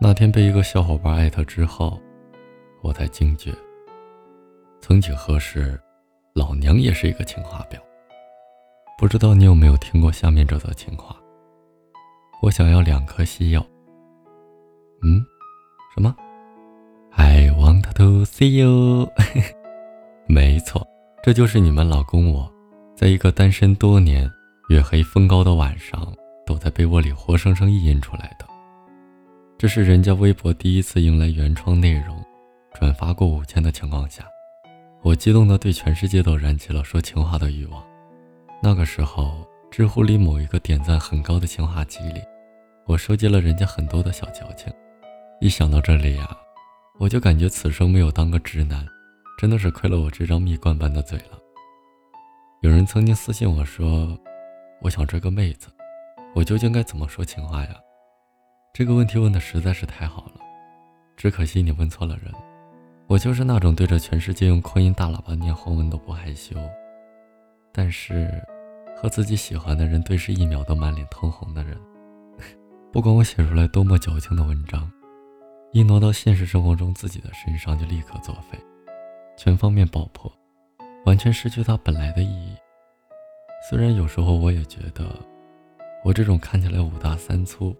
那天被一个小伙伴艾特之后，我才惊觉，曾几何时，老娘也是一个情话婊。不知道你有没有听过下面这则情话？我想要两颗西药。嗯，什么？I want to see you。没错，这就是你们老公我，在一个单身多年、月黑风高的晚上，躲在被窝里活生生意淫出来的。这是人家微博第一次迎来原创内容，转发过五千的情况下，我激动的对全世界都燃起了说情话的欲望。那个时候，知乎里某一个点赞很高的情话集里，我收集了人家很多的小矫情。一想到这里呀，我就感觉此生没有当个直男。真的是亏了我这张蜜罐般的嘴了。有人曾经私信我说：“我想追个妹子，我究竟该怎么说情话呀？”这个问题问的实在是太好了，只可惜你问错了人。我就是那种对着全世界用扩音大喇叭念红文都不害羞，但是和自己喜欢的人对视一秒都满脸通红的人。不管我写出来多么矫情的文章，一挪到现实生活中自己的身上就立刻作废。全方面爆破，完全失去它本来的意义。虽然有时候我也觉得，我这种看起来五大三粗、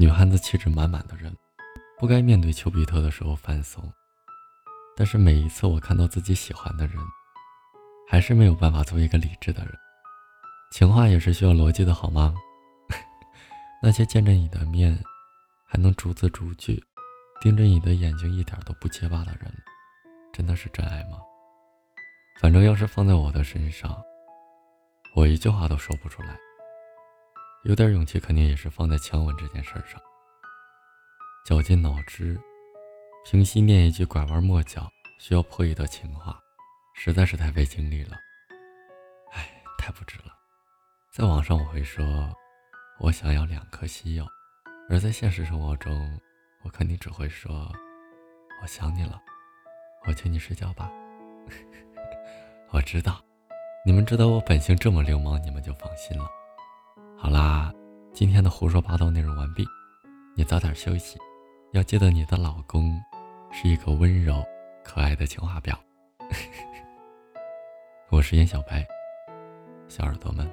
女汉子气质满满的人，不该面对丘比特的时候犯怂。但是每一次我看到自己喜欢的人，还是没有办法做一个理智的人。情话也是需要逻辑的，好吗？那些见着你的面，还能逐字逐句盯着你的眼睛，一点都不结巴的人。真的是真爱吗？反正要是放在我的身上，我一句话都说不出来。有点勇气肯定也是放在强吻这件事上。绞尽脑汁，平息念一句拐弯抹角、需要破译的情话，实在是太费精力了。唉，太不值了。在网上我会说，我想要两颗西药，而在现实生活中，我肯定只会说，我想你了。我请你睡觉吧。我知道，你们知道我本性这么流氓，你们就放心了。好啦，今天的胡说八道内容完毕，你早点休息，要记得你的老公是一个温柔可爱的情话婊。我是燕小白，小耳朵们。